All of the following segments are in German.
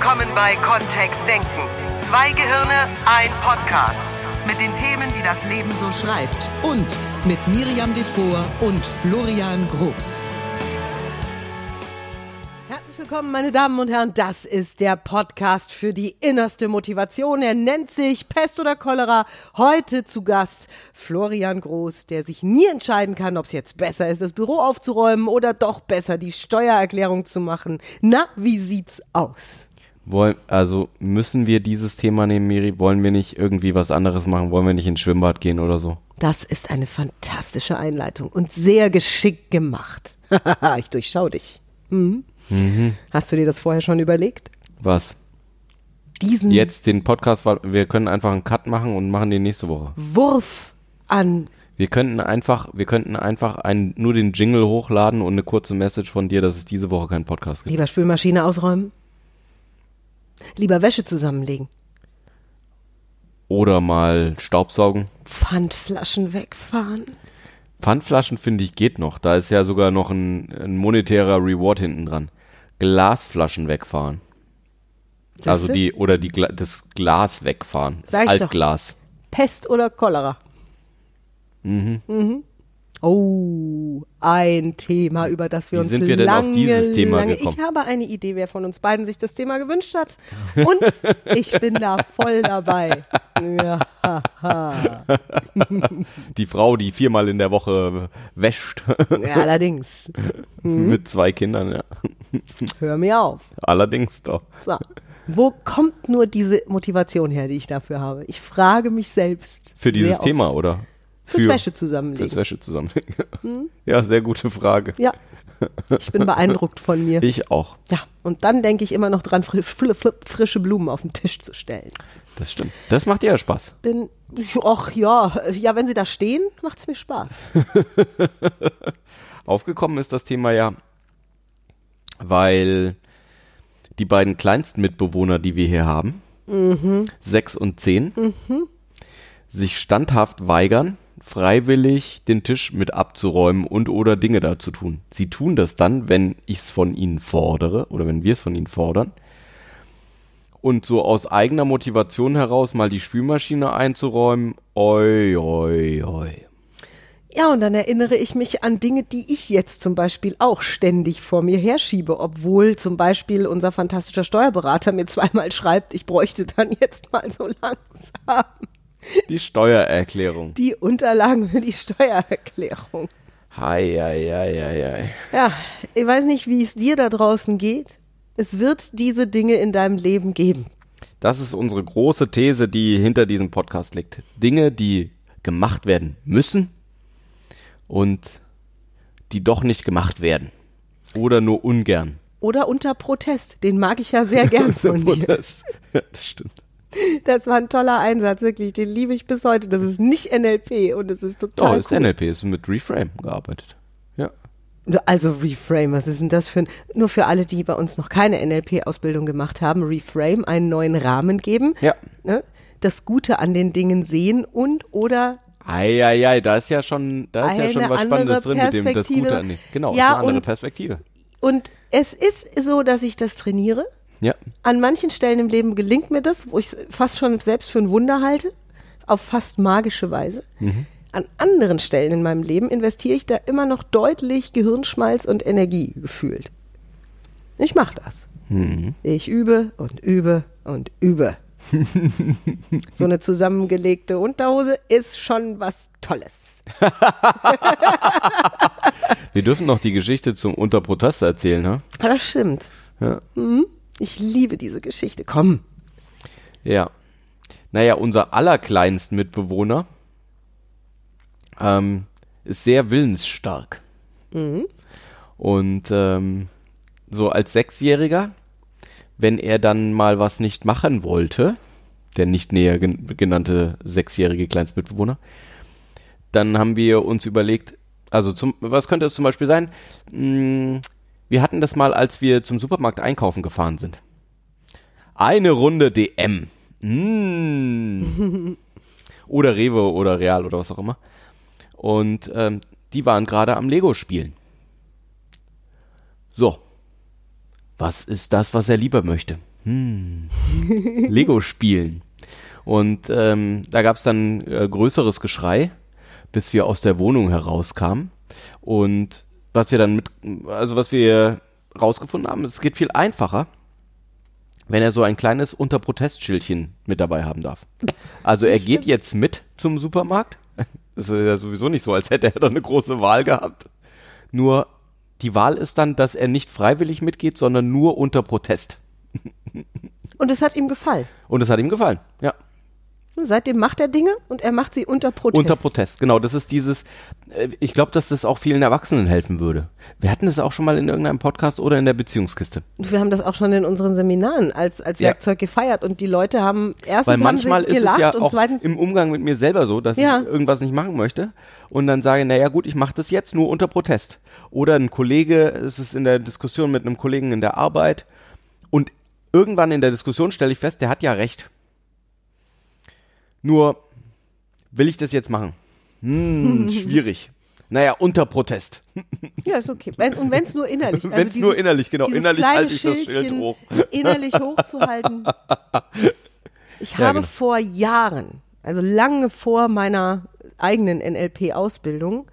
willkommen bei Kontext Denken. Zwei Gehirne, ein Podcast. Mit den Themen, die das Leben so schreibt. Und mit Miriam Devor und Florian Groß. Herzlich willkommen, meine Damen und Herren. Das ist der Podcast für die innerste Motivation. Er nennt sich Pest oder Cholera. Heute zu Gast Florian Groß, der sich nie entscheiden kann, ob es jetzt besser ist, das Büro aufzuräumen oder doch besser die Steuererklärung zu machen. Na, wie sieht's aus? Wollen, also müssen wir dieses Thema nehmen, Miri? Wollen wir nicht irgendwie was anderes machen? Wollen wir nicht ins Schwimmbad gehen oder so? Das ist eine fantastische Einleitung und sehr geschickt gemacht. ich durchschau dich. Mhm. Hast du dir das vorher schon überlegt? Was? Diesen Jetzt den Podcast, wir können einfach einen Cut machen und machen den nächste Woche. Wurf an Wir könnten einfach, wir könnten einfach einen, nur den Jingle hochladen und eine kurze Message von dir, dass es diese Woche keinen Podcast gibt. lieber Spülmaschine ausräumen, lieber Wäsche zusammenlegen, Oder mal Staubsaugen. Pfandflaschen wegfahren. Pfandflaschen finde ich geht noch. Da ist ja sogar noch ein, ein monetärer Reward hinten dran. Glasflaschen wegfahren. Also Siehste? die, oder die, Gla das Glas wegfahren. Das ich doch. Altglas. Pest oder Cholera? Mhm. Oh, ein Thema, über das wir Wie uns sind wir denn auf lange, dieses Thema lange, gekommen? Ich habe eine Idee, wer von uns beiden sich das Thema gewünscht hat. Und ich bin da voll dabei. Ja. Die Frau, die viermal in der Woche wäscht. ja, allerdings. Mit zwei Kindern, ja. Hör mir auf. Allerdings doch. So. Wo kommt nur diese Motivation her, die ich dafür habe? Ich frage mich selbst. Für dieses. Thema, oder? Fürs Für- Wäsche zusammenlegen. Fürs Wäsche zusammenlegen. Ja, sehr gute Frage. Ja. Ich bin beeindruckt von mir. Ich auch. Ja, und dann denke ich immer noch dran, fri fri fri frische Blumen auf den Tisch zu stellen. Das stimmt. Das macht dir ja Spaß. Bin, ach ja, ja, wenn sie da stehen, macht's mir Spaß. Aufgekommen ist das Thema ja, weil die beiden kleinsten Mitbewohner, die wir hier haben, sechs und zehn, sich standhaft weigern, freiwillig den Tisch mit abzuräumen und oder Dinge da zu tun. Sie tun das dann, wenn ich es von ihnen fordere oder wenn wir es von ihnen fordern. Und so aus eigener Motivation heraus mal die Spülmaschine einzuräumen, oi, oi, oi. Ja, und dann erinnere ich mich an Dinge, die ich jetzt zum Beispiel auch ständig vor mir herschiebe, obwohl zum Beispiel unser fantastischer Steuerberater mir zweimal schreibt, ich bräuchte dann jetzt mal so langsam Die Steuererklärung. die Unterlagen für die Steuererklärung. Hei, hei, hei, hei. Ja, ich weiß nicht, wie es dir da draußen geht. Es wird diese Dinge in deinem Leben geben. Das ist unsere große These, die hinter diesem Podcast liegt. Dinge, die gemacht werden müssen und die doch nicht gemacht werden. Oder nur ungern. Oder unter Protest. Den mag ich ja sehr gern von dir. Das, das stimmt. Das war ein toller Einsatz, wirklich. Den liebe ich bis heute. Das ist nicht NLP und es ist Doch, total ist cool. NLP, ist mit Reframe gearbeitet. Ja. Also Reframe, was ist denn das für ein, nur für alle, die bei uns noch keine NLP-Ausbildung gemacht haben, Reframe, einen neuen Rahmen geben, Ja. ne? das Gute an den Dingen sehen und oder Eieiei, da ist ja schon, da ist ja schon was Spannendes drin mit dem das. Gute an dem. Genau, Ja, ist eine andere und- Perspektive. und es ist so, dass ich das trainiere. Ja. An manchen Stellen im Leben gelingt mir das, wo ich es fast schon selbst für ein Wunder halte, auf fast magische Weise. An anderen Stellen in meinem Leben investiere ich da immer noch deutlich Gehirnschmalz und Energie gefühlt. Ich mache das. Ich übe und übe und übe. so eine zusammengelegte Unterhose ist schon was Tolles. Wir dürfen noch die Geschichte zum Unter Protest erzählen, ne? Ja, das stimmt. Ja. Ich liebe diese Geschichte. Komm. Ja. Naja, unser allerkleinsten Mitbewohner ähm, ist sehr willensstark. Und ähm, so als Sechsjähriger, wenn er dann mal was nicht machen wollte, der nicht näher gen genannte sechsjährige Kleinstmitbewohner, dann haben wir uns überlegt, also zum, was könnte es zum Beispiel sein? Hm, wir hatten das mal, als wir zum Supermarkt einkaufen gefahren sind. Eine Runde DM. Mm. oder Rewe oder Real oder was auch immer. Und ähm, die waren gerade am Lego spielen. So. Was ist das, was er lieber möchte? Lego spielen. Und ähm, da gab es dann äh, größeres Geschrei, bis wir aus der Wohnung herauskamen. Und was wir dann mit, also was wir rausgefunden haben, es geht viel einfacher, wenn er so ein kleines Unterprotestschildchen mit dabei haben darf. Also er geht jetzt mit zum Supermarkt. Das ist ja sowieso nicht so, als hätte er da eine große Wahl gehabt. Nur die Wahl ist dann, dass er nicht freiwillig mitgeht, sondern nur unter Protest. Und es hat ihm gefallen. Und es hat ihm gefallen, ja. Seitdem macht er Dinge und er macht sie unter Protest. Unter Protest, genau. Das ist dieses, äh, ich glaube, dass das auch vielen Erwachsenen helfen würde. Wir hatten das auch schon mal in irgendeinem Podcast oder in der Beziehungskiste. Wir haben das auch schon in unseren Seminaren als, als Ja. Werkzeug gefeiert und die Leute haben erstens Weil haben manchmal sie ist es gelacht ja und auch zweitens im Umgang mit mir selber so, dass Ja. ich irgendwas nicht machen möchte und dann sage, naja gut, ich mache das jetzt nur unter Protest. Oder ein Kollege, es ist in der Diskussion mit einem Kollegen in der Arbeit und irgendwann in der Diskussion stelle ich fest, der hat ja recht. Nur will ich das jetzt machen? Hm, schwierig. Naja, unter Protest. Ja, ist okay. Wenn, und wenn es nur innerlich. Also Wenn's dieses- nur innerlich, genau. Innerlich halte ich das Schild hoch. Innerlich hochzuhalten. Ich Ja, habe genau. vor Jahren, also lange vor meiner eigenen NLP-Ausbildung,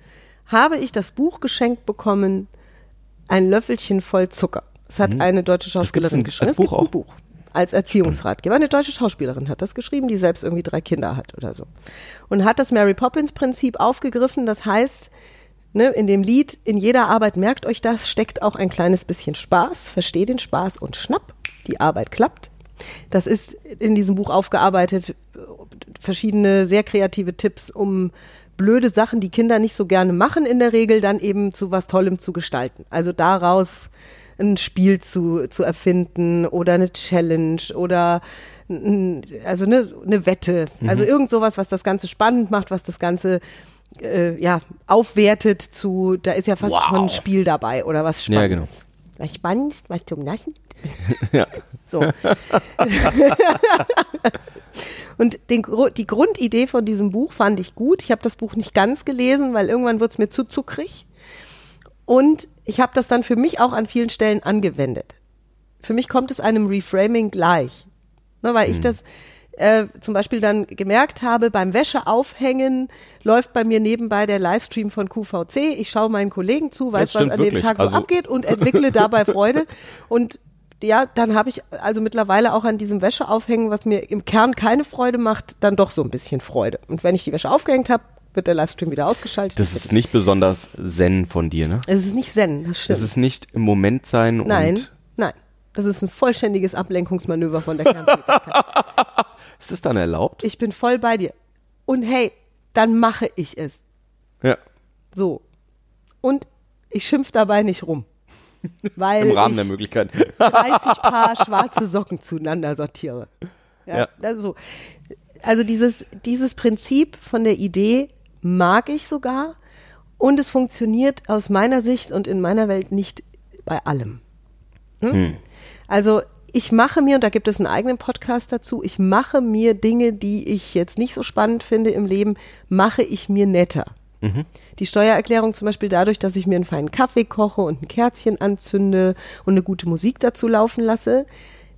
habe ich das Buch geschenkt bekommen, ein Löffelchen voll Zucker. Es hat eine deutsche Schauspielerin geschrieben. als es gibt Buch ein auch? Buch als Erziehungsratgeber. Eine deutsche Schauspielerin hat das geschrieben, die selbst irgendwie drei Kinder hat oder so. Und hat das Mary Poppins Prinzip aufgegriffen. Das heißt, ne, in dem Lied, in jeder Arbeit, merkt euch das, steckt auch ein kleines bisschen Spaß. Versteh den Spaß und schnapp, die Arbeit klappt. Das ist in diesem Buch aufgearbeitet, verschiedene sehr kreative Tipps, um blöde Sachen, die Kinder nicht so gerne machen, in der Regel dann eben zu was Tollem zu gestalten. Also daraus ein Spiel zu, zu erfinden oder eine Challenge oder also eine, eine Wette. Also irgend sowas, was das Ganze spannend macht, was das Ganze äh, ja, aufwertet zu, da ist ja fast Wow. schon ein Spiel dabei oder was Ja, genau. Spannendes. Was spannend, was zum Naschen. Ja. So. Und den, die Grundidee von diesem Buch fand ich gut. Ich habe das Buch nicht ganz gelesen, weil irgendwann wird es mir zu zuckrig. Und ich habe das dann für mich auch an vielen Stellen angewendet. Für mich kommt es einem Reframing gleich. Ne, weil ich das äh, zum Beispiel dann gemerkt habe, beim Wäscheaufhängen läuft bei mir nebenbei der Livestream von QVC. Ich schaue meinen Kollegen zu, weiß, was an dem wirklich. Tag so Also- abgeht und entwickle dabei Freude. Und ja, dann habe ich also mittlerweile auch an diesem Wäscheaufhängen, was mir im Kern keine Freude macht, dann doch so ein bisschen Freude. Und wenn ich die Wäsche aufgehängt habe, wird der Livestream wieder ausgeschaltet. Das ist nicht besonders zen von dir, ne? es ist nicht Zen, das Das stimmt. ist nicht im Moment sein nein, und nein. Das ist ein vollständiges Ablenkungsmanöver von der Kerntätigkeit. ist es dann erlaubt? ich bin voll bei dir. Und hey, dann mache ich es. Ja. So. Und ich schimpf dabei nicht rum. Weil Im Rahmen ich der Möglichkeiten. 30 Paar schwarze Socken zueinander sortiere. Ja, Ja. Das ist so. Also dieses, dieses Prinzip von der Idee mag ich sogar und es funktioniert aus meiner Sicht und in meiner Welt nicht bei allem. Hm? Also ich mache mir, und da gibt es einen eigenen Podcast dazu, ich mache mir Dinge, die ich jetzt nicht so spannend finde im Leben, mache ich mir netter. Die Steuererklärung zum Beispiel dadurch, dass ich mir einen feinen Kaffee koche und ein Kerzchen anzünde und eine gute Musik dazu laufen lasse,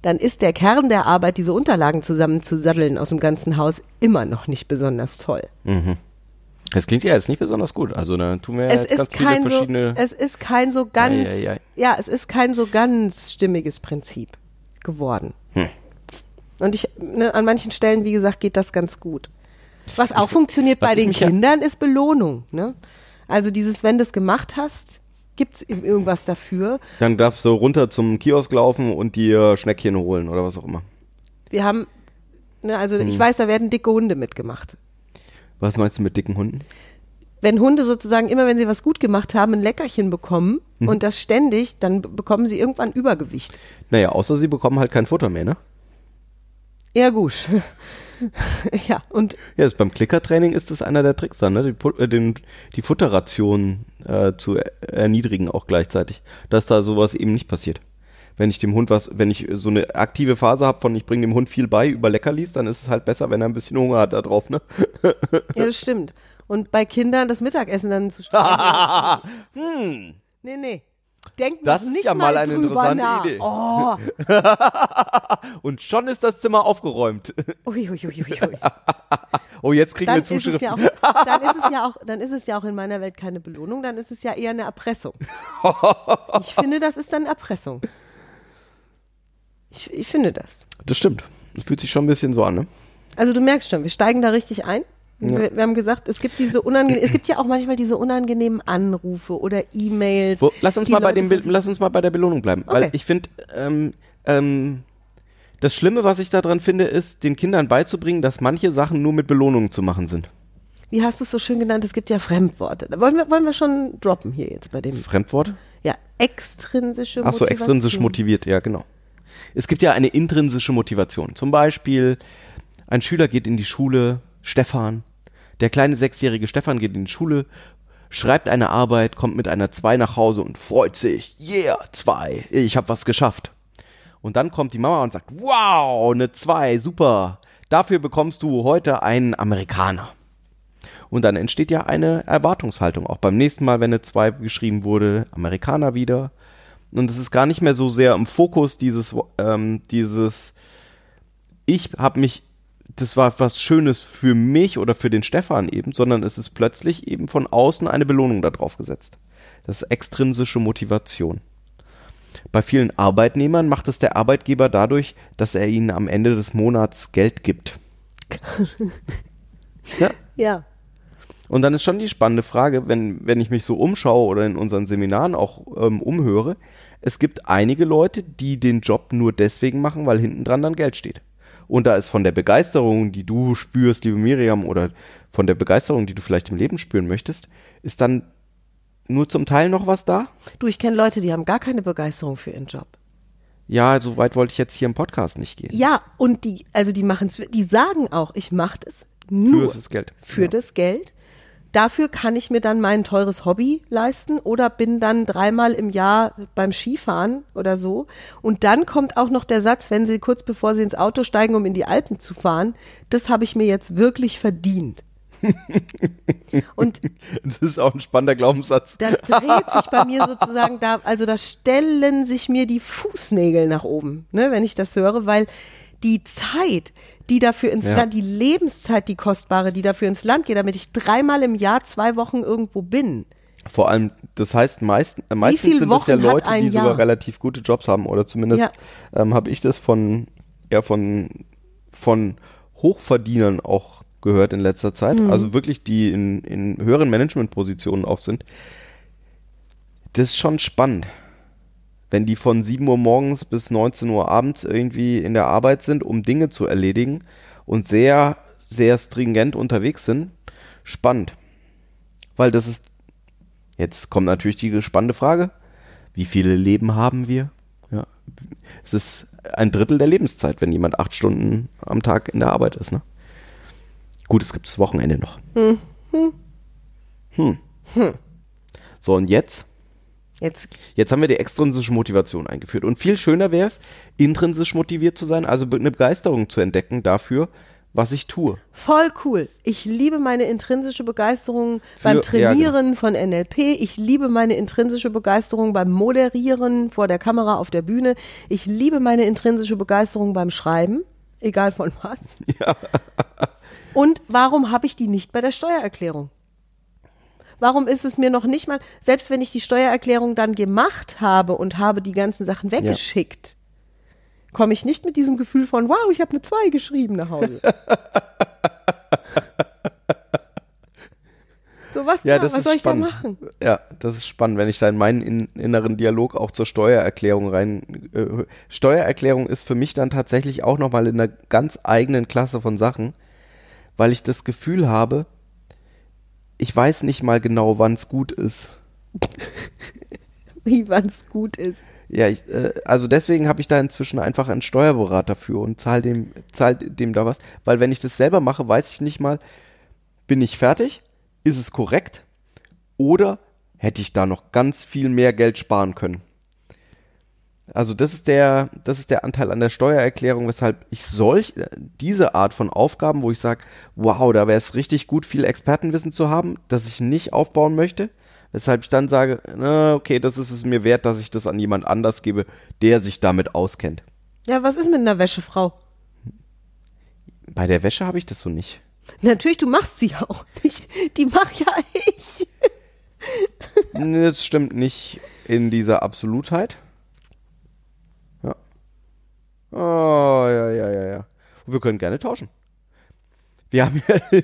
dann ist der Kern der Arbeit, diese Unterlagen zusammenzusatteln aus dem ganzen Haus, immer noch nicht besonders toll. Das klingt ja jetzt nicht besonders gut. Also da tun wir ja es jetzt ist ganz viele kein so, verschiedene. es ist kein so ganz, Ei, ei, ei. ja, es ist kein so ganz stimmiges Prinzip geworden. Hm. Und ich, ne, an manchen Stellen, wie gesagt, geht das ganz gut. Was auch funktioniert was bei ich den Kindern, ist Belohnung. Ne? Also dieses, wenn du es gemacht hast, gibt's ihm irgendwas dafür. Dann darfst du runter zum Kiosk laufen und dir Schneckchen holen oder was auch immer. Wir haben, ne, also Hm. ich weiß, da werden dicke Hunde mitgemacht. Was meinst du mit dicken Hunden? wenn Hunde sozusagen immer, wenn sie was gut gemacht haben, ein Leckerchen bekommen Mhm. und das ständig, dann be- bekommen sie irgendwann Übergewicht. Naja, außer sie bekommen halt kein Futter mehr, ne? Ja, gut. ja, und Ja, das beim Klickertraining ist das einer der Tricks dann, ne? Die, äh, den, die Futterration äh, zu er erniedrigen auch gleichzeitig. Dass da sowas eben nicht passiert. Wenn ich dem Hund was, wenn ich so eine aktive Phase habe von ich bringe dem Hund viel bei über Leckerlis, dann ist es halt besser, wenn er ein bisschen Hunger hat da drauf, ne? ja, das stimmt. Und bei Kindern das Mittagessen dann zu streichen. hm. Nee, nee. Denk Das ist nicht ja mal mal eine drüber interessante nach. Idee. Oh, Und schon ist das Zimmer aufgeräumt. ui, ui, ui, ui. Oh, jetzt kriegen Dann wir ist, Zuschriften. ja auch, dann, ist es ja auch, dann ist es ja auch in meiner Welt keine Belohnung, dann ist es ja eher eine Erpressung. Ich finde, das ist dann Erpressung. Ich, ich finde das. Das stimmt. Das fühlt sich schon ein bisschen so an, ne? Also du merkst schon, wir steigen da richtig ein. Wir, wir haben gesagt, es gibt diese unangenehmen, es gibt ja auch manchmal diese unangenehmen Anrufe oder E-Mails. Lass uns mal bei Leute dem, Be- versuchen- lass uns mal bei der Belohnung bleiben, weil Okay. ich finde, ähm, ähm, das Schlimme, was ich daran finde, ist, den Kindern beizubringen, dass manche Sachen nur mit Belohnungen zu machen sind. Wie hast du es so schön genannt? Es gibt ja Fremdworte. Da wollen wir, wollen wir schon droppen hier jetzt bei dem. Fremdworte? Ja, extrinsische Ach so, Motivation. extrinsisch motiviert, ja, genau. Es gibt ja eine intrinsische Motivation. Zum Beispiel, ein Schüler geht in die Schule, Stefan, der kleine sechsjährige Stefan geht in die Schule, schreibt eine Arbeit, kommt mit einer 2 nach Hause und freut sich. Yeah, 2, ich habe was geschafft. Und dann kommt die Mama und sagt, wow, eine 2, super. Dafür bekommst du heute einen Amerikaner. Und dann entsteht ja eine Erwartungshaltung. Auch beim nächsten Mal, wenn eine 2 geschrieben wurde, Amerikaner wieder. Und es ist gar nicht mehr so sehr im Fokus dieses, ähm, dieses, ich habe mich, das war was Schönes für mich oder für den Stefan eben, sondern es ist plötzlich eben von außen eine Belohnung da drauf gesetzt. Das ist extrinsische Motivation. Bei vielen Arbeitnehmern macht es der Arbeitgeber dadurch, dass er ihnen am Ende des Monats Geld gibt. ja. Ja. Und dann ist schon die spannende Frage, wenn, wenn ich mich so umschaue oder in unseren Seminaren auch ähm, umhöre, es gibt einige Leute, die den Job nur deswegen machen, weil hinten dran dann Geld steht. Und da ist von der Begeisterung, die du spürst, liebe Miriam, oder von der Begeisterung, die du vielleicht im Leben spüren möchtest, ist dann nur zum Teil noch was da? Du, ich kenne Leute, die haben gar keine Begeisterung für ihren Job. Ja, so weit wollte ich jetzt hier im Podcast nicht gehen. Ja, und die, also die machen es, die sagen auch, ich mache das nur Für das Geld. Für Ja. das Geld. Dafür kann ich mir dann mein teures Hobby leisten oder bin dann dreimal im Jahr beim Skifahren oder so. Und dann kommt auch noch der Satz, wenn sie kurz bevor sie ins Auto steigen, um in die Alpen zu fahren, das habe ich mir jetzt wirklich verdient. Und Das ist auch ein spannender Glaubenssatz. da dreht sich bei mir sozusagen da, also da stellen sich mir die Fußnägel nach oben, ne, wenn ich das höre, weil die Zeit, die dafür ins Ja. Land, die Lebenszeit, die kostbare, die dafür ins Land geht, damit ich dreimal im Jahr zwei Wochen irgendwo bin. Vor allem, das heißt, meist, äh, meistens sind es ja Wochen Leute, die sogar Jahr? relativ gute Jobs haben oder zumindest Ja. ähm, habe ich das von ja von von Hochverdienern auch gehört in letzter Zeit. Mhm. Also wirklich, die in, in höheren Managementpositionen auch sind. Das ist schon spannend. Wenn die von 7 Uhr morgens bis 19 Uhr abends irgendwie in der Arbeit sind, um Dinge zu erledigen und sehr, sehr stringent unterwegs sind, spannend. Weil das ist, jetzt kommt natürlich die spannende Frage, wie viele Leben haben wir? Ja. Es ist ein Drittel der Lebenszeit, wenn jemand acht Stunden am Tag in der Arbeit ist. Ne? Gut, es gibt das Wochenende noch. Hm. So, und jetzt? Jetzt, Jetzt haben wir die extrinsische Motivation eingeführt. Und viel schöner wäre es, intrinsisch motiviert zu sein, also eine Begeisterung zu entdecken dafür, was ich tue. voll cool. Ich liebe meine intrinsische Begeisterung beim ja, genau. Trainieren von NLP. Ich liebe meine intrinsische Begeisterung beim Moderieren vor der Kamera auf der Bühne. Ich liebe meine intrinsische Begeisterung beim Schreiben, egal von was. Und warum habe ich die nicht bei der Steuererklärung? Warum ist es mir noch nicht mal, selbst wenn ich die Steuererklärung dann gemacht habe und habe die ganzen Sachen weggeschickt, komme ich nicht mit diesem Gefühl von, wow, ich habe eine 2 geschrieben nach Hause. so was, Ja, da, das was soll ich spannend. da machen? Ja, das ist spannend, wenn ich da in meinen in, inneren Dialog auch zur Steuererklärung rein. Äh, Steuererklärung ist für mich dann tatsächlich auch nochmal in einer ganz eigenen Klasse von Sachen, weil ich das Gefühl habe, ich weiß nicht mal genau, wann es gut ist. Wie wann es gut ist. Ja, ich, äh, also deswegen habe ich da inzwischen einfach einen Steuerberater für und zahl dem, zahl dem da was. Weil wenn ich das selber mache, weiß ich nicht mal, bin ich fertig? Ist es korrekt? Oder hätte ich da noch ganz viel mehr Geld sparen können? Also das ist der, das ist der Anteil an der Steuererklärung, weshalb ich solch äh, diese Art von Aufgaben, wo ich sage, wow, da wäre es richtig gut, viel Expertenwissen zu haben, das ich nicht aufbauen möchte, Weshalb ich dann sage, na, okay, das ist es mir wert, dass ich das an jemand anders gebe, der sich damit auskennt. Ja, was ist mit einer Wäschefrau? Bei der Wäsche habe ich das so nicht. Natürlich, du machst sie auch nicht. Die mach ja ich. Das stimmt nicht in dieser Absolutheit. Ja. Oh, ja, ja, ja, ja. Und wir können gerne tauschen. Wir haben ja.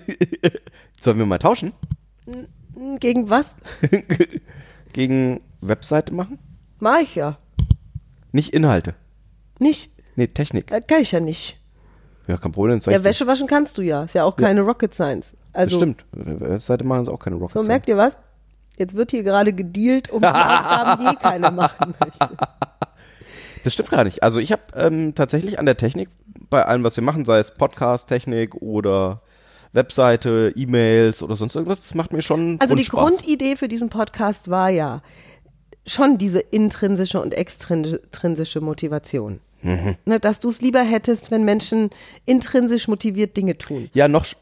Sollen wir mal tauschen? Gegen was? Gegen Webseite machen? Mach ich ja. Nicht Inhalte. Nicht. Nee, Technik. Das kann ich ja nicht. Ja, kein Problem. das Ja. Wäsche waschen kannst du ja. Ist ja auch keine Rocket Science. Das Also, stimmt. Webseite machen ist auch keine Rocket So, Science. merkt ihr was? Jetzt wird hier gerade gedealt um die Aufgaben, die keiner machen möchte. Das stimmt gar nicht. Also ich habe ähm, tatsächlich an der Technik, bei allem, was wir machen, sei es Podcast-Technik oder Webseite, E-Mails oder sonst irgendwas, das macht mir schon Also die. Grundidee für diesen Podcast war ja schon diese intrinsische und extrinsische Motivation. Mhm. Ne, dass du es lieber hättest, wenn Menschen intrinsisch motiviert Dinge tun. Ja, noch, sch-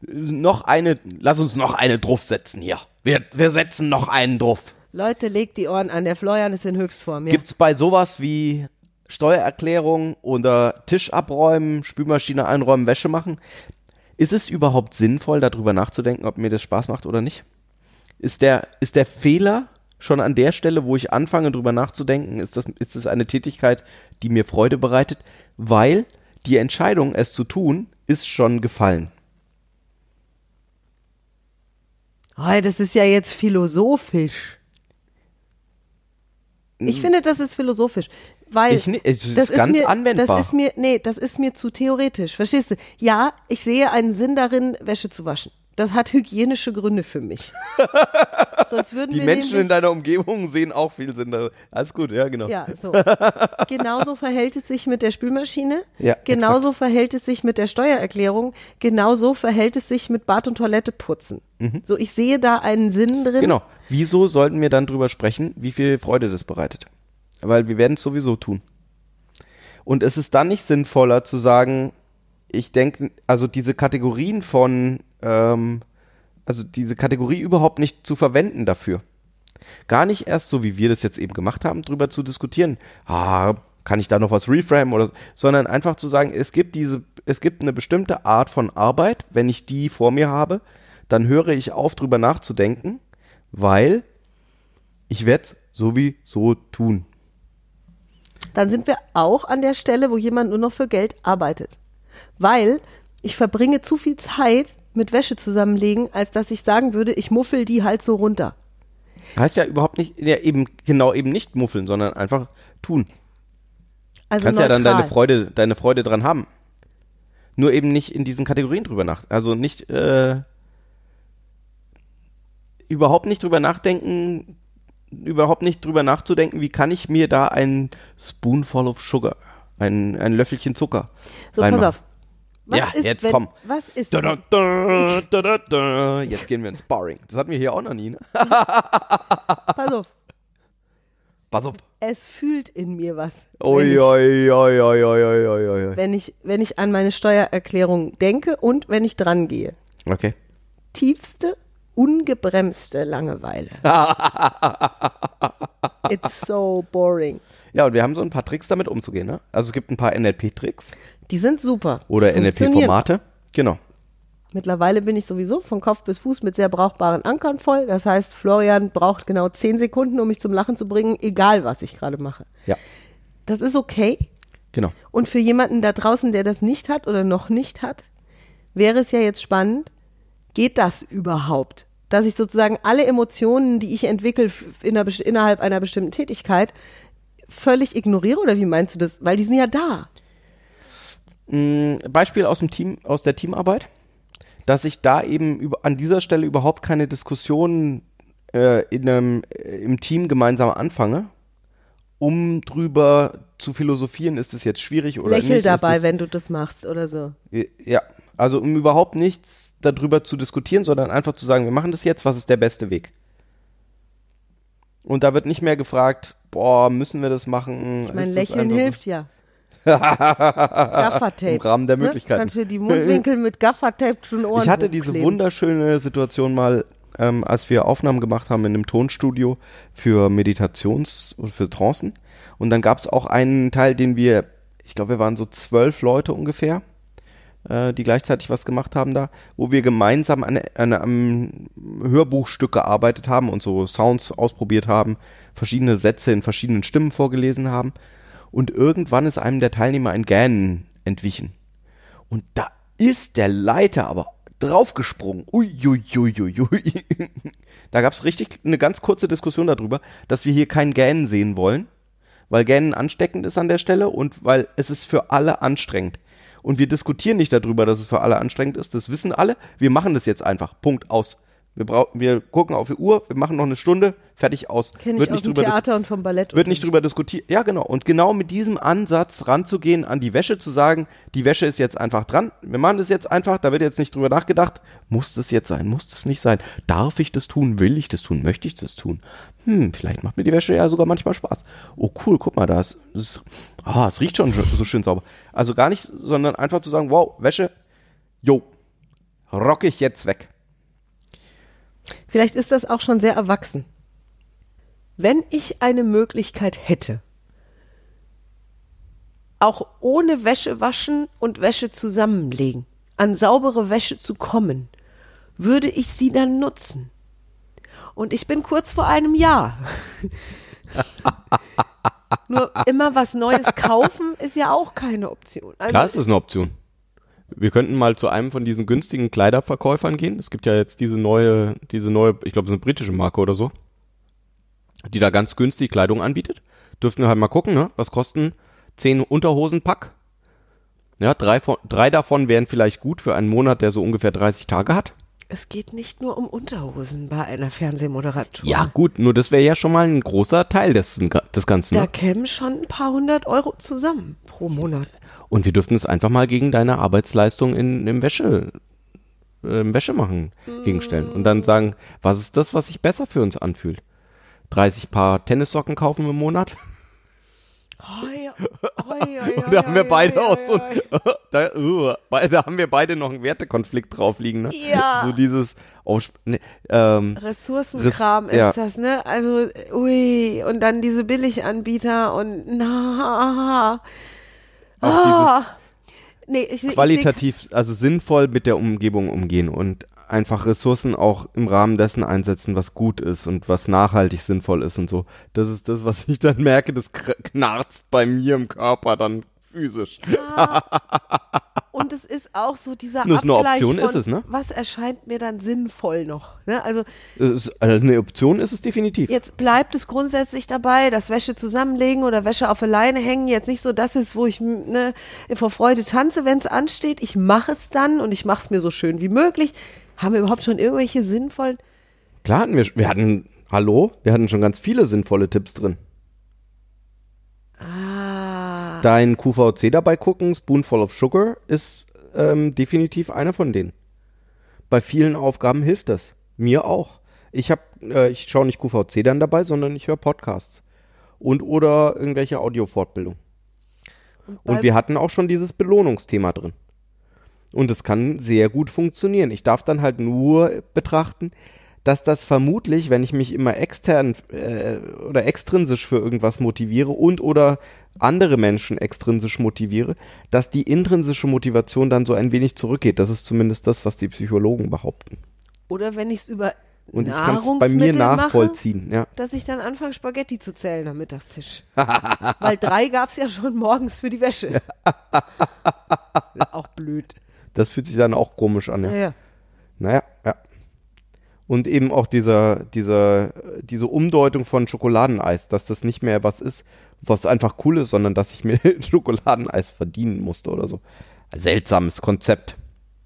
noch eine, lass uns noch eine draufsetzen hier. Wir, wir setzen noch einen drauf. Leute, legt die Ohren an, der Florian ist in Höchstform. Ja. Gibt's bei sowas wie Steuererklärung oder Tisch abräumen, Spülmaschine einräumen, Wäsche machen, ist es überhaupt sinnvoll, darüber nachzudenken, ob mir das Spaß macht oder nicht? Ist der, ist der Fehler schon an der Stelle, wo ich anfange, drüber nachzudenken, ist das, ist das eine Tätigkeit, die mir Freude bereitet? Weil die Entscheidung, es zu tun, ist schon gefallen. Oh, das ist ja jetzt philosophisch. Ich finde, das ist philosophisch, weil Hm. Ich ni- es ist das ganz mir, anwendbar. Das ist mir, nee, das ist mir zu theoretisch. Verstehst du? Ja, ich sehe einen Sinn darin, Wäsche zu waschen. Das hat hygienische Gründe für mich. Sonst würden Die wir Menschen nämlich, in deiner Umgebung sehen auch viel Sinn da. Alles gut, ja, genau. Ja, so. Genauso verhält es sich mit der Spülmaschine. Ja, Genauso verhält es sich mit der Steuererklärung. Genauso verhält es sich mit Bad und Toilette putzen. So, ich sehe da einen Sinn drin. Mhm. Genau. Wieso sollten wir dann drüber sprechen, wie viel Freude das bereitet? Weil wir werden es sowieso tun. Und es ist dann nicht sinnvoller zu sagen, ich denke, also diese Kategorien von, ähm, also diese Kategorie überhaupt nicht zu verwenden dafür. Gar nicht erst so, wie wir das jetzt eben gemacht haben, drüber zu diskutieren. Ah, kann ich da noch was reframe oder, so, sondern einfach zu sagen, es gibt diese, es gibt eine bestimmte Art von Arbeit, wenn ich die vor mir habe, dann höre ich auf, drüber nachzudenken, weil ich werde es sowieso tun. dann sind wir auch an der Stelle, wo jemand nur noch für Geld arbeitet. Weil ich verbringe zu viel Zeit mit Wäsche zusammenlegen, als dass ich sagen würde, ich muffel die halt so runter. Heißt ja überhaupt nicht, ja eben, genau eben nicht muffeln, sondern einfach tun. Also kannst ja dann neutral. deine Freude, deine Freude dran haben. Nur eben nicht in diesen Kategorien drüber nach, also nicht, äh, überhaupt nicht drüber nachdenken, überhaupt nicht drüber nachzudenken, wie kann ich mir da ein Spoonful of Sugar, ein, ein Löffelchen Zucker So, pass reinmachen. auf. Was Ja, ist, jetzt wenn, komm. Was ist, Da, da, da. Jetzt gehen wir ins Sparring. Das hatten wir hier auch noch nie, ne? pass auf, Pass auf. es fühlt in mir was. Wenn, ich, wenn ich an meine Steuererklärung denke und wenn ich dran gehe. Okay. Tiefste, ungebremste Langeweile. It's so boring. Ja, und wir haben so ein paar Tricks damit umzugehen, ne? Also es gibt ein paar NLP-Tricks Die sind super. oder. NLP-Formate. Genau. Mittlerweile bin ich sowieso von Kopf bis Fuß mit sehr brauchbaren Ankern voll. Das heißt, Florian braucht genau zehn Sekunden, um mich zum Lachen zu bringen, egal was ich gerade mache. Ja, Das ist okay. genau. Und für jemanden da draußen, der das nicht hat oder noch nicht hat, wäre es ja jetzt spannend, geht das überhaupt? Dass ich sozusagen alle Emotionen, die ich entwickle in einer, innerhalb einer bestimmten Tätigkeit, völlig ignoriere oder wie meinst du das? Weil die sind ja da. Mm, Beispiel aus dem Team, aus der Teamarbeit, dass ich da eben an dieser Stelle überhaupt keine Diskussionen äh, in einem, äh, im Team gemeinsam anfange, um drüber zu philosophieren, ist es jetzt schwierig oder Lächel nicht. dabei, ist es, wenn du das machst oder so. Ja, also um überhaupt nichts darüber zu diskutieren, sondern einfach zu sagen, wir machen das jetzt, was ist der beste Weg? Und da wird nicht mehr gefragt, boah, müssen wir das machen? Ich meine, Lächeln hilft ja. Gaffertape. Im Rahmen der Ne? Möglichkeiten. Kannst du die Mundwinkel mit Gaffertape den Ohren Ich hatte diese hochkleben. wunderschöne Situation mal, ähm, als wir Aufnahmen gemacht haben in einem Tonstudio für Meditations- und für Trancen. Und dann gab es auch einen Teil, den wir, ich glaube, wir waren so zwölf Leute ungefähr, äh, die gleichzeitig was gemacht haben da, wo wir gemeinsam an, an einem Hörbuchstück gearbeitet haben und so Sounds ausprobiert haben, verschiedene Sätze in verschiedenen Stimmen vorgelesen haben. Und irgendwann ist einem der Teilnehmer ein Gähnen entwichen. Und da ist der Leiter aber draufgesprungen. Uiuiuiui. Da gab es richtig eine ganz kurze Diskussion darüber, dass wir hier kein Gähnen sehen wollen, weil Gähnen ansteckend ist an der Stelle und weil es ist für alle anstrengend. Und wir diskutieren nicht darüber, dass es für alle anstrengend ist. Das wissen alle. Wir machen das jetzt einfach. Punkt aus. Wir, brauchen, wir gucken auf die Uhr, wir machen noch eine Stunde, fertig aus. Kenne ich wird aus nicht dem drüber Theater und vom Ballett. wird nicht drüber diskutiert. Ja, genau. Und genau mit diesem Ansatz ranzugehen, an die Wäsche zu sagen, die Wäsche ist jetzt einfach dran. Wir machen das jetzt einfach, da wird jetzt nicht drüber nachgedacht. Muss das jetzt sein? Muss das nicht sein? Darf ich das tun? Will ich das tun? Möchte ich das tun? Hm, vielleicht macht mir die Wäsche ja sogar manchmal Spaß. Oh, cool, guck mal, da ist, ist ah, es riecht schon so schön sauber. Also gar nicht, sondern einfach zu sagen, wow, Wäsche, jo, rock ich jetzt weg. Vielleicht ist das auch schon sehr erwachsen. Wenn ich eine Möglichkeit hätte, auch ohne Wäsche waschen und Wäsche zusammenlegen, an saubere Wäsche zu kommen, würde ich sie dann nutzen. Und ich bin kurz vor einem Jahr. Nur immer was Neues kaufen ist ja auch keine Option. Also Klar ist das eine Option. Wir könnten mal zu einem von diesen günstigen Kleiderverkäufern gehen. Es gibt ja jetzt diese neue, diese neue, ich glaube, es ist eine britische Marke oder so, die da ganz günstig Kleidung anbietet. Dürften wir halt mal gucken, ne? Was kosten zehn Unterhosenpack? Ja, drei, von, drei davon wären vielleicht gut für einen Monat, der so ungefähr 30 Tage hat. Es geht nicht nur um Unterhosen bei einer Fernsehmoderatur. Ja, gut, nur das wäre ja schon mal ein großer Teil des, des Ganzen. Da Ne? kämen schon ein paar hundert Euro zusammen pro Monat. Und wir dürften es einfach mal gegen deine Arbeitsleistung in, im Wäsche, äh, im Wäschemachen gegenstellen. Und dann sagen, was ist das, was sich besser für uns anfühlt? 30 Paar Tennissocken kaufen im Monat? Oi, oi, oi, Da haben wir beide auch so, da, uh, da haben wir beide noch einen Wertekonflikt drauf liegen, ne? Ja. So dieses, Aussp ne, ähm, Ressourcenkram Res- ja. ist das, ne? Also, ui, und dann diese Billiganbieter und na. auch Ah. Nee, ich, qualitativ, also sinnvoll mit der Umgebung umgehen und einfach Ressourcen auch im Rahmen dessen einsetzen, was gut ist und was nachhaltig sinnvoll ist und so. Das ist das, was ich dann merke, das knarzt bei mir im Körper dann physisch. Ich, und es ist auch so dieser eine Abgleich Option von, ist es, ne? was erscheint mir dann sinnvoll noch, ne? Also, also eine Option ist es definitiv. Jetzt bleibt es grundsätzlich dabei, dass Wäsche zusammenlegen oder Wäsche auf der Leine hängen jetzt nicht so das ist, wo ich ne, vor Freude tanze, wenn es ansteht. Ich mache es dann und ich mache es mir so schön wie möglich. Haben wir überhaupt schon irgendwelche sinnvollen? Klar hatten wir, wir hatten, hallo, wir hatten schon ganz viele sinnvolle Tipps drin. Ah, Dein QVC dabei gucken, Spoonful of Sugar, ist ähm, definitiv einer von denen. Bei vielen Aufgaben hilft das. Mir auch. Ich habe, äh, ich schaue nicht QVC dann dabei, sondern ich höre Podcasts. Und oder irgendwelche Audiofortbildung. Und bei- wir hatten auch schon dieses Belohnungsthema drin. Und es kann sehr gut funktionieren. Ich darf dann halt nur betrachten, dass das vermutlich, wenn ich mich immer extern äh, oder extrinsisch für irgendwas motiviere und oder andere Menschen extrinsisch motiviere, dass die intrinsische Motivation dann so ein wenig zurückgeht. Das ist zumindest das, was die Psychologen behaupten. oder wenn ich es über Und ich kann es bei mir nachvollziehen. Ja. mache, dass ich dann anfange, Spaghetti zu zählen am Mittagstisch. Weil drei gab es ja schon morgens für die Wäsche. Auch blöd. Das fühlt sich dann auch komisch an. Ja. Ja, ja. Naja, ja. Und eben auch dieser, dieser, diese Umdeutung von Schokoladeneis, dass das nicht mehr was ist, was einfach cool ist, sondern dass ich mir Schokoladeneis verdienen musste oder so. Seltsames Konzept.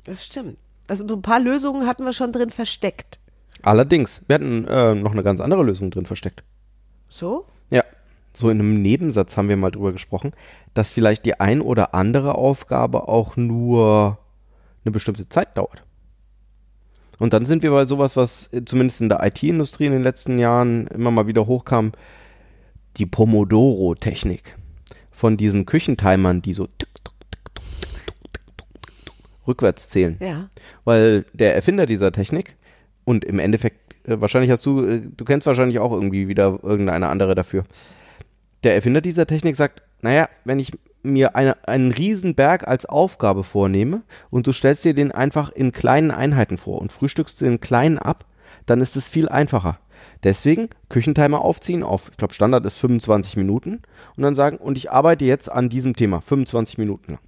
Das stimmt. Also so ein paar Lösungen hatten wir schon drin versteckt. Allerdings, wir hatten äh, noch eine ganz andere Lösung drin versteckt. So? Ja. So in einem Nebensatz haben wir mal drüber gesprochen, dass vielleicht die ein oder andere Aufgabe auch nur eine bestimmte Zeit dauert. Und dann sind wir bei sowas, was äh, zumindest in der IT-Industrie in den letzten Jahren immer mal wieder hochkam, die Pomodoro-Technik. Von diesen Küchentimern, die so rückwärts zählen. Ja. Weil der Erfinder dieser Technik Und im Endeffekt, äh, wahrscheinlich hast du, äh, du kennst wahrscheinlich auch irgendwie wieder irgendeine andere dafür. Der Erfinder dieser Technik sagt, naja, wenn ich mir eine, einen Riesenberg als Aufgabe vornehme und du stellst dir den einfach in kleinen Einheiten vor und frühstückst den kleinen ab, dann ist es viel einfacher. Deswegen Küchentimer aufziehen auf, ich glaube Standard ist 25 Minuten und dann sagen, und ich arbeite jetzt an diesem Thema 25 Minuten lang.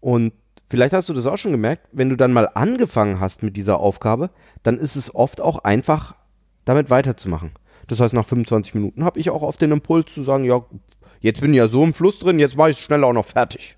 Und vielleicht hast du das auch schon gemerkt, wenn du dann mal angefangen hast mit dieser Aufgabe, dann ist es oft auch einfach, damit weiterzumachen. Das heißt, nach 25 Minuten habe ich auch auf den Impuls zu sagen, ja, jetzt bin ich ja so im Fluss drin, jetzt mache ich es schnell auch noch fertig.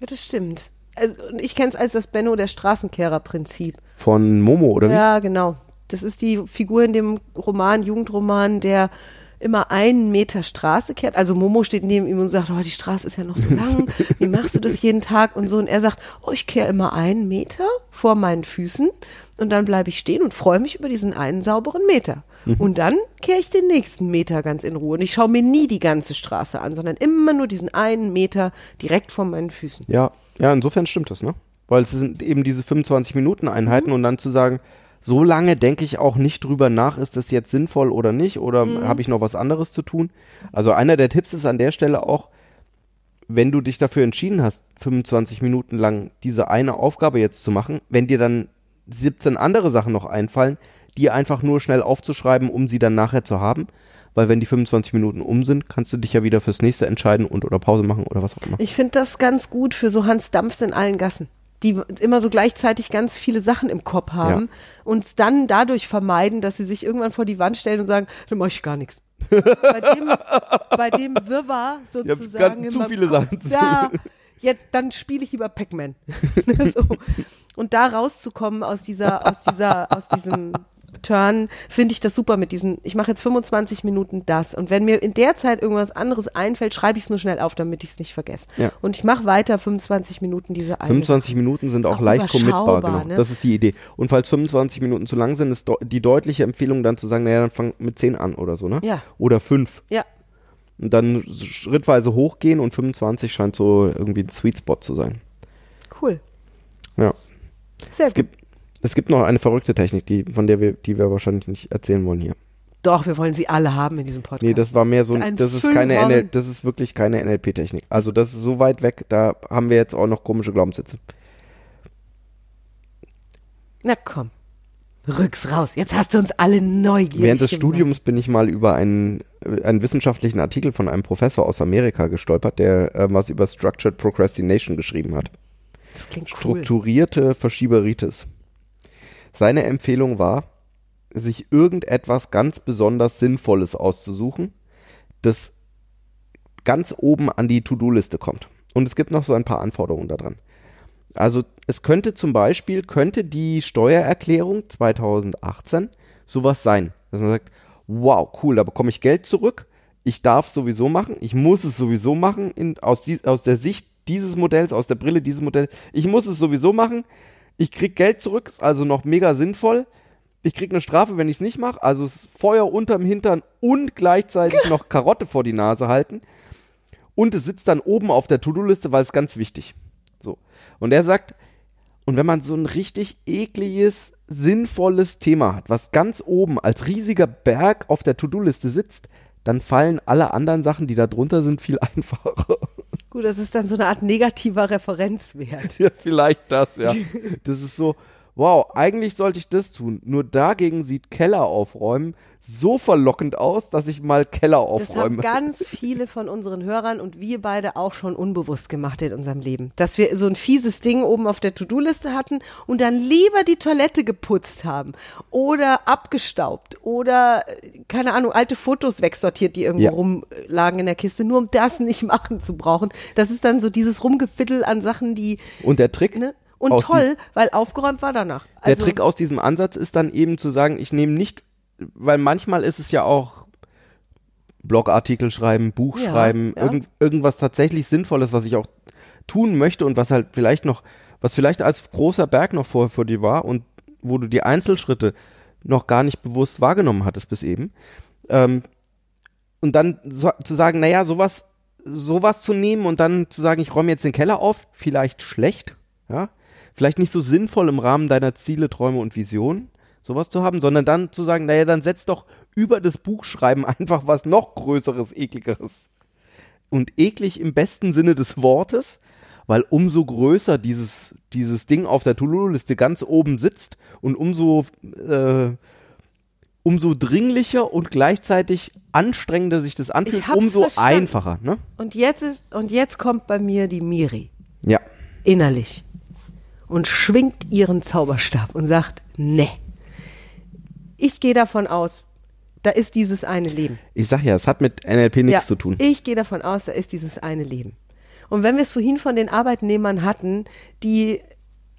Ja, das stimmt. Also, und ich kenne es als das Benno der Straßenkehrer-Prinzip. Von Momo, oder wie? Ja, genau. Das ist die Figur in dem Roman, Jugendroman, der immer einen Meter Straße kehrt. Also Momo steht neben ihm und sagt, oh, die Straße ist ja noch so lang. Wie machst du das jeden Tag? Und so. Und er sagt, oh, ich kehre immer einen Meter vor meinen Füßen und dann bleibe ich stehen und freue mich über diesen einen sauberen Meter. Und dann kehre ich den nächsten Meter ganz in Ruhe. Und ich schaue mir nie die ganze Straße an, sondern immer nur diesen einen Meter direkt vor meinen Füßen. Ja, ja, insofern stimmt das, ne? Weil es sind eben diese 25 Minuten Einheiten und dann zu sagen, so lange denke ich auch nicht drüber nach, ist das jetzt sinnvoll oder nicht oder habe ich noch was anderes zu tun? Also einer der Tipps ist an der Stelle auch, wenn du dich dafür entschieden hast, 25 Minuten lang diese eine Aufgabe jetzt zu machen, wenn dir dann 17 andere Sachen noch einfallen, die einfach nur schnell aufzuschreiben, um sie dann nachher zu haben. Weil wenn die 25 Minuten um sind, kannst du dich ja wieder fürs nächste entscheiden und oder Pause machen oder was auch immer. Ich finde das ganz gut für so Hans Dampfs in allen Gassen, die immer so gleichzeitig ganz viele Sachen im Kopf haben und es dann dadurch vermeiden, dass sie sich irgendwann vor die Wand stellen und sagen, dann mache ich gar nichts. bei, dem, bei dem Wirrwarr sozusagen. ganz in zu viele Kopf, Sachen zu Ja, jetzt, dann spiele ich lieber Pac-Man. so. Und da rauszukommen aus dieser, aus dieser, aus diesem Turn, finde ich das super mit diesen, ich mache jetzt 25 Minuten das. Und wenn mir in der Zeit irgendwas anderes einfällt, schreibe ich es nur schnell auf, damit ich es nicht vergesse. Ja. Und ich mache weiter 25 Minuten diese eine 25 Minuten sind auch auch leicht commitbar, überschaubar, genau. ne? Das ist die Idee. Und falls 25 Minuten zu lang sind, ist die deutliche Empfehlung dann zu sagen, naja, dann fang mit 10 an oder so, ne? Ja. Oder 5. Ja, Und dann schrittweise hochgehen und 25 scheint so irgendwie ein Sweet Spot zu sein. cool. Ja. Sehr Es gut. gibt, es gibt noch eine verrückte Technik, die, von der wir, die wir wahrscheinlich nicht erzählen wollen hier. Doch, wir wollen sie alle haben in diesem Podcast. Nee, das war mehr so, Das ist ein das ist keine. NL, das ist wirklich keine NLP-Technik. Also das ist so weit weg, da haben wir jetzt auch noch komische Glaubenssätze. Na komm. Rücks raus. Jetzt hast du uns alle neugierig Während des. Studiums bin ich mal über einen, äh, einen wissenschaftlichen Artikel von einem Professor aus Amerika gestolpert, der äh, was über Structured Procrastination geschrieben hat. Das klingt cool. Strukturierte Verschieberitis. Seine Empfehlung war, sich irgendetwas ganz besonders Sinnvolles auszusuchen, das ganz oben an die To-Do-Liste kommt. Und es gibt noch so ein paar Anforderungen daran. Also es könnte zum Beispiel, könnte die Steuererklärung 2018 sowas sein, dass man sagt, wow, cool, da bekomme ich Geld zurück, ich darf es sowieso machen, ich muss es sowieso machen, in, aus, die, aus der Sicht dieses Modells, aus der Brille dieses Modells, ich muss es sowieso machen, ich krieg Geld zurück, ist also noch mega sinnvoll, ich krieg eine Strafe, wenn ich es nicht mache, also ist Feuer unterm Hintern und gleichzeitig noch Karotte vor die Nase halten und es sitzt dann oben auf der To-Do-Liste, weil es ganz wichtig. So. Und er sagt, und wenn man so ein richtig ekliges, sinnvolles Thema hat, was ganz oben als riesiger Berg auf der To-Do-Liste sitzt, dann fallen alle anderen Sachen, die da drunter sind, viel einfacher. Gut, das ist dann so eine Art negativer Referenzwert. ja, vielleicht das, ja. Das ist so, wow, eigentlich sollte ich das tun. Nur dagegen sieht Keller aufräumen so verlockend aus, dass ich mal Keller Das haben aufräume. ganz viele von unseren Hörern und wir beide auch schon unbewusst gemacht in unserem Leben. Dass wir so ein fieses Ding oben auf der To-Do-Liste hatten und dann lieber die Toilette geputzt haben oder abgestaubt oder, äh, keine Ahnung, alte Fotos wegsortiert, die irgendwo Ja. rumlagen in der Kiste, nur um das nicht machen zu brauchen. Das ist dann so dieses Rumgefittel an Sachen, die, Und der Trick, ne? Und Aus toll, weil aufgeräumt war danach. Der Also, Trick aus diesem Ansatz ist dann eben zu sagen, ich nehme nicht, weil manchmal ist es ja auch Blogartikel schreiben, Buch Ja, schreiben, ja. Irgend, irgendwas tatsächlich Sinnvolles, was ich auch tun möchte und was halt vielleicht noch, was vielleicht als großer Berg noch vor, vor dir war und wo du die Einzelschritte noch gar nicht bewusst wahrgenommen hattest bis eben. Ähm, und dann so, zu sagen, naja, sowas, sowas zu nehmen und dann zu sagen, ich räume jetzt den Keller auf, vielleicht schlecht, ja, vielleicht nicht so sinnvoll im Rahmen deiner Ziele, Träume und Visionen, sowas zu haben, sondern dann zu sagen, naja, dann setz doch über das Buchschreiben einfach was noch Größeres, ekligeres. Und eklig im besten Sinne des Wortes, weil umso größer dieses, dieses Ding auf der To-Do-Liste ganz oben sitzt und umso, äh, umso dringlicher und gleichzeitig anstrengender sich das anfühlt, umso verstanden. einfacher. Ne? Und jetzt ist, und jetzt kommt bei mir die Miri Ja. innerlich und schwingt ihren Zauberstab und sagt, ne. Ich gehe davon aus, da ist dieses eine Leben. Ich sag ja, es hat mit NLP nichts ja, zu tun. Ich gehe davon aus, da ist dieses eine Leben. Und wenn wir es vorhin von den Arbeitnehmern hatten, die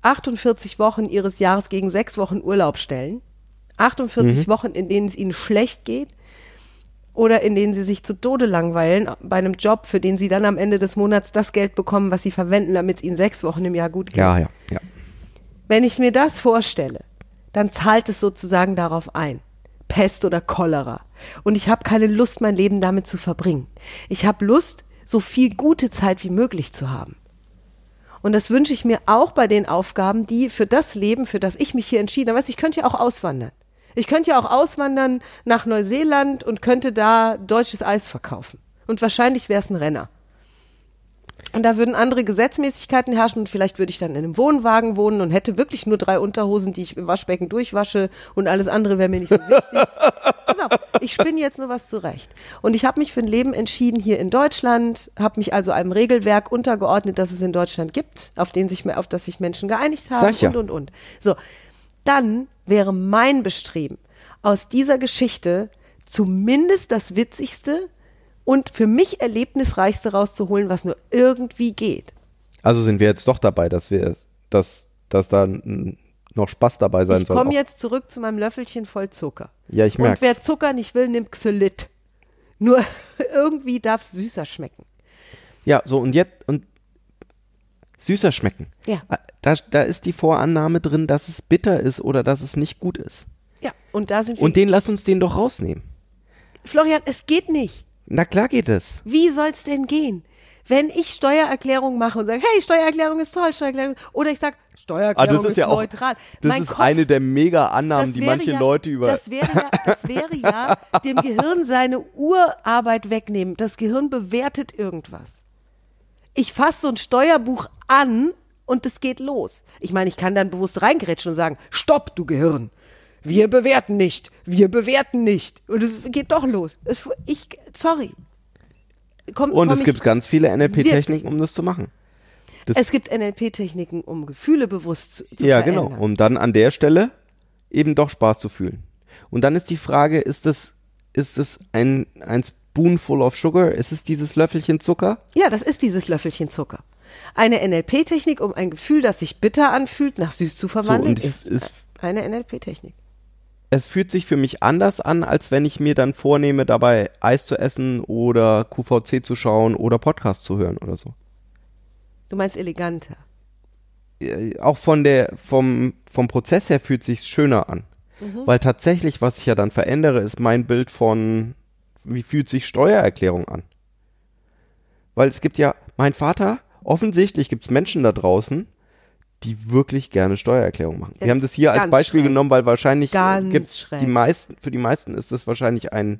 48 Wochen ihres Jahres gegen sechs Wochen Urlaub stellen, 48 Mhm. Wochen, in denen es ihnen schlecht geht oder in denen sie sich zu Tode langweilen bei einem Job, für den sie dann am Ende des Monats das Geld bekommen, was sie verwenden, damit es ihnen sechs Wochen im Jahr gut geht. Ja, ja, ja. Wenn ich mir das vorstelle, dann zahlt es sozusagen darauf ein. Pest oder Cholera. Und ich habe keine Lust, mein Leben damit zu verbringen. Ich habe Lust, so viel gute Zeit wie möglich zu haben. Und das wünsche ich mir auch bei den Aufgaben, die für das Leben, für das ich mich hier entschieden habe. Weißt, ich könnte ja auch auswandern. Ich könnte ja auch auswandern nach Neuseeland und könnte da deutsches Eis verkaufen. Und wahrscheinlich wäre es ein Renner. Und da würden andere Gesetzmäßigkeiten herrschen und vielleicht würde ich dann in einem Wohnwagen wohnen und hätte wirklich nur drei Unterhosen, die ich im Waschbecken durchwasche und alles andere wäre mir nicht so wichtig. Pass auf, ich spinne jetzt nur was zurecht. Und ich habe mich für ein Leben entschieden hier in Deutschland, habe mich also einem Regelwerk untergeordnet, das es in Deutschland gibt, auf, den sich, auf das sich Menschen geeinigt haben ja. und, und, und. So, dann wäre mein Bestreben, aus dieser Geschichte zumindest das Witzigste und für mich erlebnisreichste rauszuholen, was nur irgendwie geht. Also sind wir jetzt doch dabei, dass wir, dass, dass da noch Spaß dabei sein Ich soll. komme auch. jetzt zurück zu meinem Löffelchen voll Zucker. Ja, ich Und merk's. wer Zucker nicht will, nimmt Xylit. Nur irgendwie darf es süßer schmecken. Ja, so und jetzt und süßer schmecken. Ja. Ah, Da, da ist die Vorannahme drin, dass es bitter ist oder dass es nicht gut ist. Ja, und da sind wir. Und den lass uns den doch rausnehmen. Florian, es geht nicht. Na klar geht es. Wie soll's denn gehen? Wenn ich Steuererklärung mache und sage, hey, Steuererklärung ist toll, Steuererklärung, oder ich sage, Steuererklärung ist, neutral. Ah, das Mein ist Kopf- eine der mega Annahmen, das die manche ja, Leute über. Das wäre, ja, das wäre ja dem Gehirn seine Urarbeit wegnehmen. Das Gehirn bewertet irgendwas. Ich fasse so ein Steuerbuch an und es geht los. Ich meine, ich kann dann bewusst reingrätschen und sagen, stopp, du Gehirn. Wir bewerten nicht. Wir bewerten nicht. Und es geht doch los. Ich, sorry. Komm, und komm es gibt ganz viele NLP-Techniken, um das zu machen. Das, es gibt NLP-Techniken, um Gefühle bewusst zu, zu ja, verändern. genau. Um dann an der Stelle eben doch Spaß zu fühlen. Und dann ist die Frage, ist das, ist das ein, ein Spoonful of Sugar? Ist es dieses Löffelchen Zucker? Ja, das ist dieses Löffelchen Zucker. Eine NLP-Technik, um ein Gefühl, das sich bitter anfühlt, nach süß zu verwandeln, ich- ist es- eine NLP-Technik. es fühlt sich für mich anders an, als wenn ich mir dann vornehme, dabei Eis zu essen oder QVC zu schauen oder Podcast zu hören oder so. Du meinst eleganter. Auch von der, vom, vom Prozess her fühlt sich schöner an. Weil tatsächlich, was ich ja dann verändere, ist mein Bild von, wie fühlt sich Steuererklärung an. Weil es gibt ja, mein Vater, offensichtlich gibt es Menschen da draußen, die wirklich gerne Steuererklärung machen. Wir haben das hier als Beispiel schräg. genommen, weil wahrscheinlich äh, gibt's die meisten, für die meisten ist das wahrscheinlich ein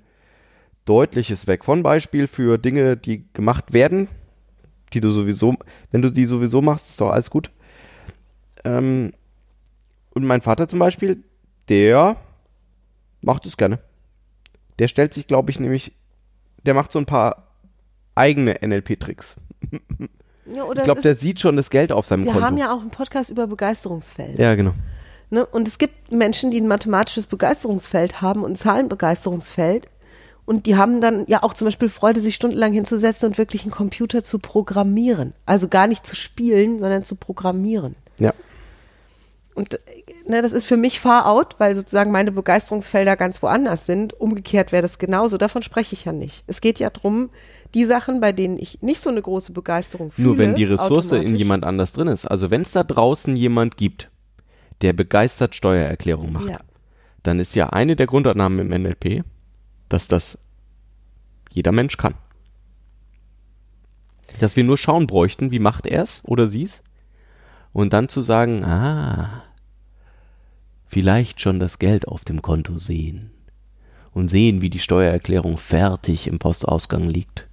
deutliches Weg von Beispiel für Dinge, die gemacht werden, die du sowieso, wenn du die sowieso machst, ist doch alles gut. Ähm, und mein Vater zum Beispiel, der macht es gerne. Der stellt sich, glaube ich, nämlich, der macht so ein paar eigene NLP-Tricks. Ja, Ich glaube, der sieht schon das Geld auf seinem wir Konto. haben ja auch einen Podcast über Begeisterungsfeld. ja, genau. Ne? Und es gibt Menschen, die ein mathematisches Begeisterungsfeld haben und ein Zahlenbegeisterungsfeld. Und die haben dann ja auch zum Beispiel Freude, sich stundenlang hinzusetzen und wirklich einen Computer zu programmieren. Also gar nicht zu spielen, sondern zu programmieren. Ja. Und äh, ne, das ist für mich far out, weil sozusagen meine Begeisterungsfelder ganz woanders sind. Umgekehrt wäre das genauso. Davon spreche ich ja nicht. Es geht ja drum, die Sachen, bei denen ich nicht so eine große Begeisterung fühle. Nur wenn die Ressource in jemand anders drin ist. Also wenn es da draußen jemand gibt, der begeistert Steuererklärung macht, Ja. dann ist ja eine der Grundannahmen im NLP, dass das jeder Mensch kann. Dass wir nur schauen bräuchten, wie macht er es oder sie es? Und dann zu sagen, ah, vielleicht schon das Geld auf dem Konto sehen und sehen, wie die Steuererklärung fertig im Postausgang liegt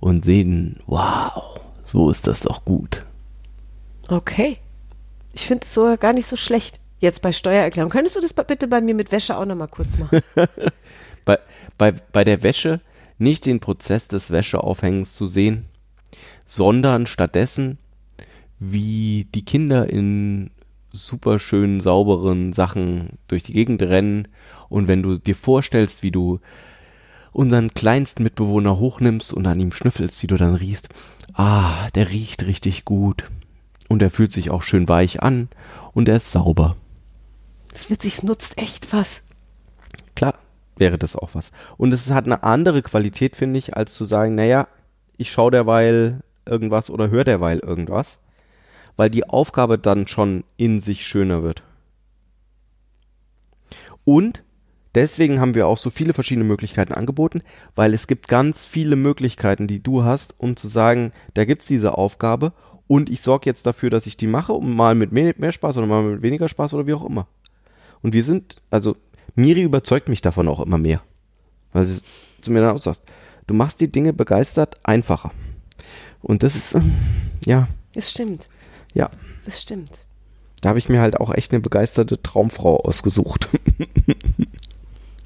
und sehen, wow, so ist das doch gut. Okay. Ich finde es sogar gar nicht so schlecht. Jetzt bei Steuererklärung. Könntest du das bitte bei mir mit Wäsche auch nochmal kurz machen? bei, bei, bei der Wäsche nicht den Prozess des Wäscheaufhängens zu sehen, sondern stattdessen, wie die Kinder in super schönen, sauberen Sachen durch die Gegend rennen und wenn du dir vorstellst, wie du unseren kleinsten Mitbewohner hochnimmst und an ihm schnüffelst, wie du dann riechst, ah, der riecht richtig gut und er fühlt sich auch schön weich an und er ist sauber. Das wird sich nutzt echt was. Klar, wäre das auch was. Und es hat eine andere Qualität, finde ich, als zu sagen, naja, ich schaue derweil irgendwas oder höre derweil irgendwas, weil die Aufgabe dann schon in sich schöner wird. Und deswegen haben wir auch so viele verschiedene Möglichkeiten angeboten, weil es gibt ganz viele Möglichkeiten, die du hast, um zu sagen, da gibt es diese Aufgabe und ich sorge jetzt dafür, dass ich die mache, um mal mit mehr Spaß oder mal mit weniger Spaß oder wie auch immer. Und wir sind, also Miri überzeugt mich davon auch immer mehr. Weil sie zu mir dann auch sagt, du machst die Dinge begeistert einfacher. Und das ist, ähm, ja. Es stimmt. Ja. Es stimmt. Da habe ich mir halt auch echt eine begeisterte Traumfrau ausgesucht.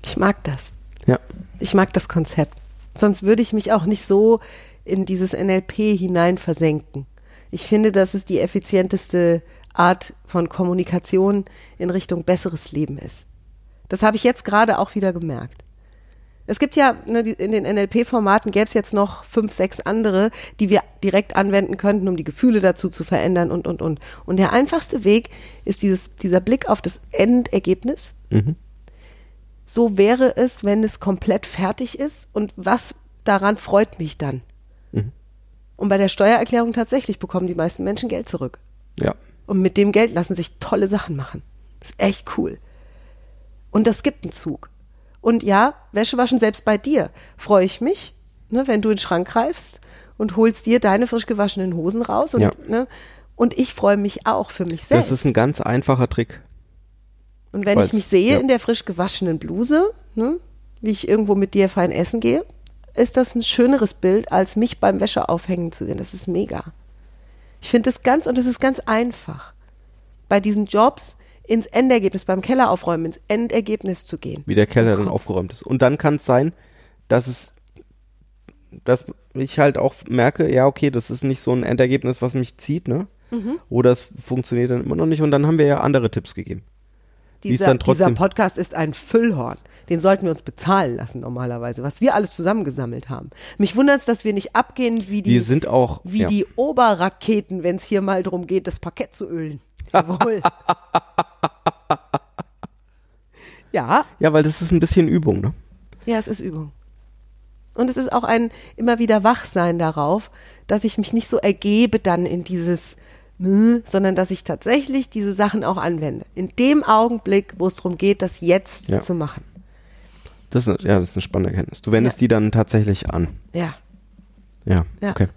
ich mag das. Ja. Ich mag das Konzept. Sonst würde ich mich auch nicht so in dieses NLP hinein versenken. Ich finde, das ist die effizienteste Art von Kommunikation in Richtung besseres Leben ist. Das habe ich jetzt gerade auch wieder gemerkt. Es gibt ja ne, in den NLP-Formaten gäbe es jetzt noch fünf, sechs andere, die wir direkt anwenden könnten, um die Gefühle dazu zu verändern und und und. Und der einfachste Weg ist dieses, dieser Blick auf das Endergebnis. Mhm. So wäre es, wenn es komplett fertig ist. Und was daran freut mich dann? Mhm. Und bei der Steuererklärung tatsächlich bekommen die meisten Menschen Geld zurück. Ja. Und mit dem Geld lassen sich tolle Sachen machen. Das ist echt cool. Und das gibt einen Zug. Und ja, Wäsche waschen selbst bei dir freue ich mich, ne, wenn du in den Schrank greifst und holst dir deine frisch gewaschenen Hosen raus. Und, ja. ne, und ich freue mich auch für mich selbst. Das ist ein ganz einfacher Trick. Und wenn Weiß. ich mich sehe ja. in der frisch gewaschenen Bluse, ne, wie ich irgendwo mit dir fein essen gehe, ist das ein schöneres Bild, als mich beim Wäscheaufhängen zu sehen. Das ist mega. Ich finde das ganz, und es ist ganz einfach. Bei diesen Jobs ins Endergebnis, beim Keller aufräumen, ins Endergebnis zu gehen. Wie der Keller dann aufgeräumt ist. Und dann kann es sein, dass es, dass ich halt auch merke, ja, okay, das ist nicht so ein Endergebnis, was mich zieht, ne? Mhm. Oder es funktioniert dann immer noch nicht. Und dann haben wir ja andere Tipps gegeben. Dieser, dieser Podcast ist ein Füllhorn. Den sollten wir uns bezahlen lassen normalerweise, was wir alles zusammengesammelt haben. Mich wundert es, dass wir nicht abgehen wie die, sind auch, wie ja. die Oberraketen, wenn es hier mal darum geht, das Parkett zu ölen. Jawohl. ja. Ja, weil das ist ein bisschen Übung, ne? Ja, es ist Übung. Und es ist auch ein immer wieder Wachsein darauf, dass ich mich nicht so ergebe dann in dieses, sondern dass ich tatsächlich diese Sachen auch anwende. In dem Augenblick, wo es darum geht, das jetzt ja. zu machen. Das ist, ja, das ist eine spannende Erkenntnis. Du wendest ja. die dann tatsächlich an. Ja. Ja, ja. okay.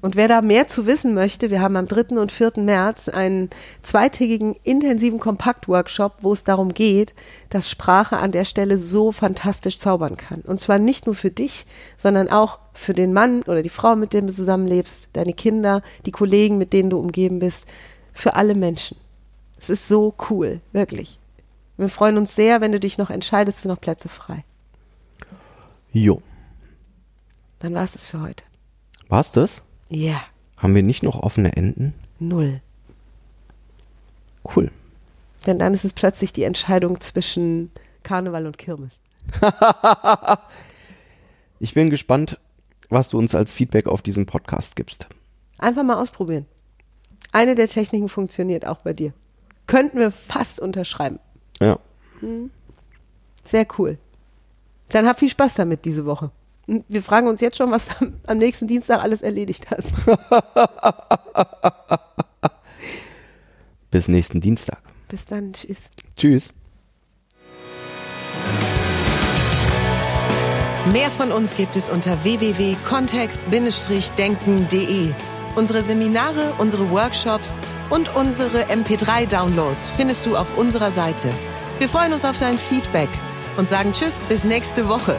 Und wer da mehr zu wissen möchte, wir haben am 3. und 4. März einen zweitägigen intensiven Kompaktworkshop, wo es darum geht, dass Sprache an der Stelle so fantastisch zaubern kann. Und zwar nicht nur für dich, sondern auch für den Mann oder die Frau, mit dem du zusammenlebst, deine Kinder, die Kollegen, mit denen du umgeben bist, für alle Menschen. Es ist so cool, wirklich. Wir freuen uns sehr, wenn du dich noch entscheidest, sind noch Plätze frei. Jo. Dann war es das für heute. War's das? Ja. Haben wir nicht noch offene Enden? Null. Cool. Denn dann ist es plötzlich die Entscheidung zwischen Karneval und Kirmes. ich bin gespannt, was du uns als Feedback auf diesen Podcast gibst. Einfach mal ausprobieren. Eine der Techniken funktioniert auch bei dir. Könnten wir fast unterschreiben. Ja. Hm. Sehr cool. Dann hab viel Spaß damit diese Woche. Wir fragen uns jetzt schon, was du am nächsten Dienstag alles erledigt hast. Bis nächsten Dienstag. Bis dann. Tschüss. Tschüss. Mehr von uns gibt es unter www.kontext-denken.de. Unsere Seminare, unsere Workshops und unsere MP3-Downloads findest du auf unserer Seite. Wir freuen uns auf dein Feedback und sagen Tschüss bis nächste Woche.